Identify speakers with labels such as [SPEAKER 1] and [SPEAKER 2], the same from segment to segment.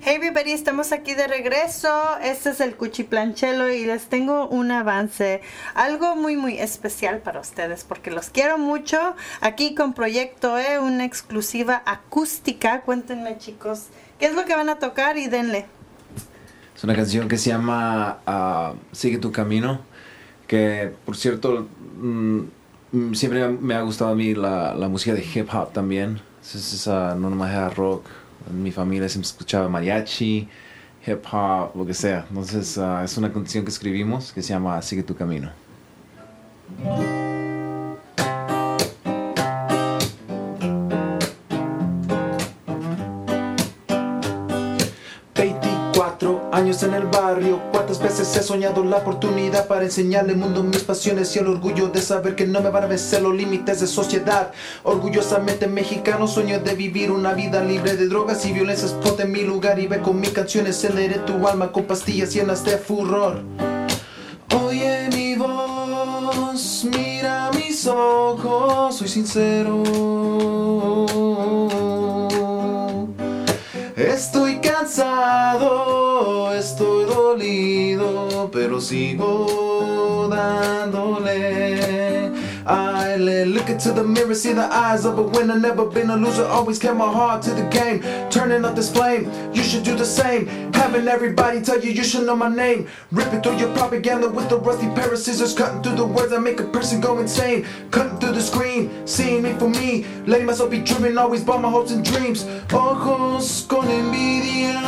[SPEAKER 1] Hey everybody, estamos aquí de regreso. Este es el Cuchiplanchelo y les tengo un avance, algo muy muy especial para ustedes porque los quiero mucho. Aquí con Proyecto E, una exclusiva acústica. Cuéntenme chicos, ¿qué es lo que van a tocar y denle?
[SPEAKER 2] Es una canción que se llama ah, Sigue tu camino, que por cierto mm, siempre me ha gustado a mí la, música de hip hop también. Es, es no nomás rock en mi familia siempre escuchaba mariachi, hip hop, lo que sea. Entonces uh, es una canción que escribimos que se llama Sigue tu camino. Años en el barrio Cuántas veces he soñado la oportunidad para enseñarle al mundo mis pasiones y el orgullo de saber que no me van a vencer los límites de sociedad. Orgullosamente mexicano sueño de vivir una vida libre de drogas y violencias. Ponte en mi lugar y ve con mis canciones, celebre tu alma con pastillas llenas de furor. Oye mi voz, mira mis ojos, soy sincero. Estoy cansado, estoy dolido, pero sigo dándole. I look into the mirror, see the eyes of a winner, never been a loser, always kept my heart to the game. Turning up this flame, you should do the same. Having everybody tell you you should know my name. Ripping through your propaganda with the rusty pair of scissors, cutting through the words that make a person go insane. Cutting through the screen, seeing me for me, letting myself be driven, always by my hopes and dreams. Ojos con envidia.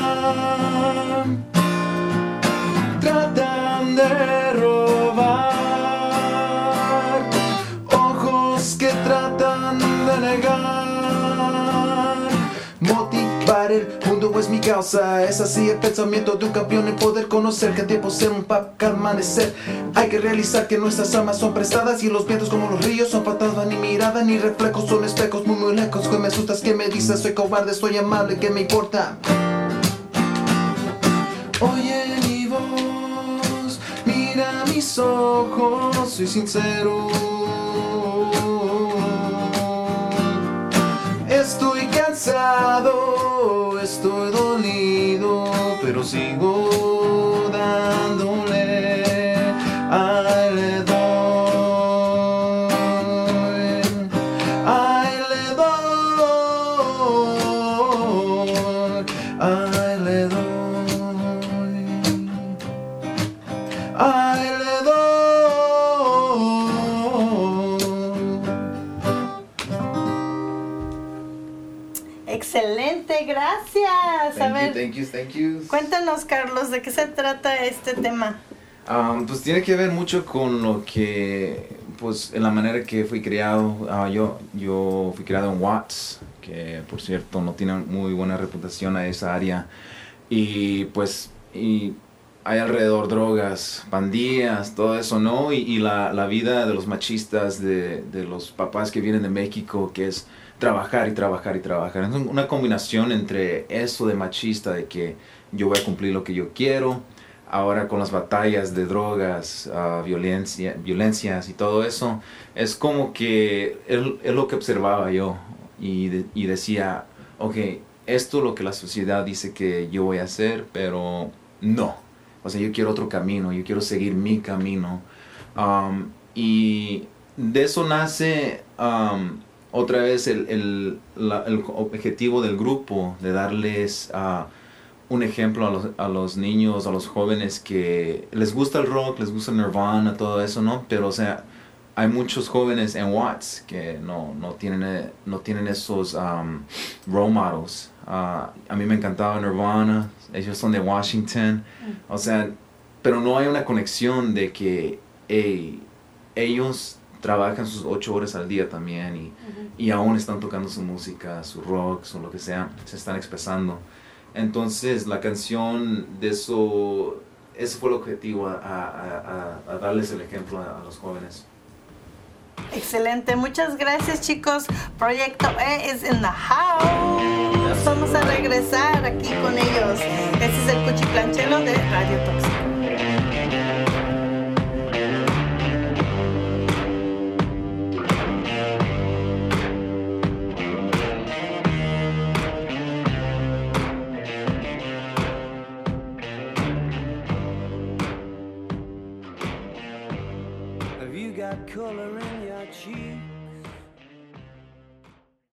[SPEAKER 2] El mundo es mi causa. Es así el pensamiento de un campeón En poder conocer que tiempo ser un papá amanecer. Hay que realizar que nuestras almas son prestadas Y los vientos como los ríos son fantasmas Ni mirada ni reflejos son espejos muy muy lejos. Que me asustas, que me dices soy cobarde, soy amable ¿Qué me importa? Oye mi voz, mira mis ojos Soy sincero. Estoy dolido, pero sigo dándole. Ay, le doy, ay, le doy, ay, le doy,
[SPEAKER 1] Excelente, gracias.
[SPEAKER 2] Thank a ver, you, thank you, thank you.
[SPEAKER 1] Cuéntanos, Carlos, ¿de qué se trata este tema?
[SPEAKER 2] Um, pues tiene que ver mucho con lo que, pues, en la manera que fui criado. Uh, yo, yo fui criado en Watts, que por cierto no tiene muy buena reputación a esa área. Y pues, y hay alrededor drogas, pandillas, todo eso, ¿no? Y, la, la, vida de los machistas, de, de los papás que vienen de México, que es trabajar y trabajar y trabajar. Es una combinación entre eso de machista, de que yo voy a cumplir lo que yo quiero, ahora con las batallas de drogas, uh, violencia, violencias y todo eso, es como que es, lo que observaba yo y, y decía, ok, esto es lo que la sociedad dice que yo voy a hacer, pero no. O sea, yo quiero otro camino, yo quiero seguir mi camino. Um, y de eso nace... Um, otra vez el, el, objetivo del grupo de darles uh, un ejemplo a los, a los, niños, a los jóvenes que les gusta el rock, les gusta Nirvana, todo eso, ¿no? Pero o sea, hay muchos jóvenes en Watts que no, no, tienen, no tienen esos um, role models. Uh, a mí me encantaba Nirvana, ellos son de Washington, o sea, pero no hay una conexión de que hey, ellos trabajan sus ocho horas al día también y, y, aún están tocando su música, su rock, o lo que sea, se están expresando. Entonces la canción de eso, ese fue el objetivo, a, a, a darles el ejemplo a, los jóvenes.
[SPEAKER 1] Excelente, muchas gracias chicos. Proyecto E es in the house. Vamos a regresar aquí con ellos. Este es el Cuchiplanchelo de Radio Tóxico.
[SPEAKER 3] that color in your cheek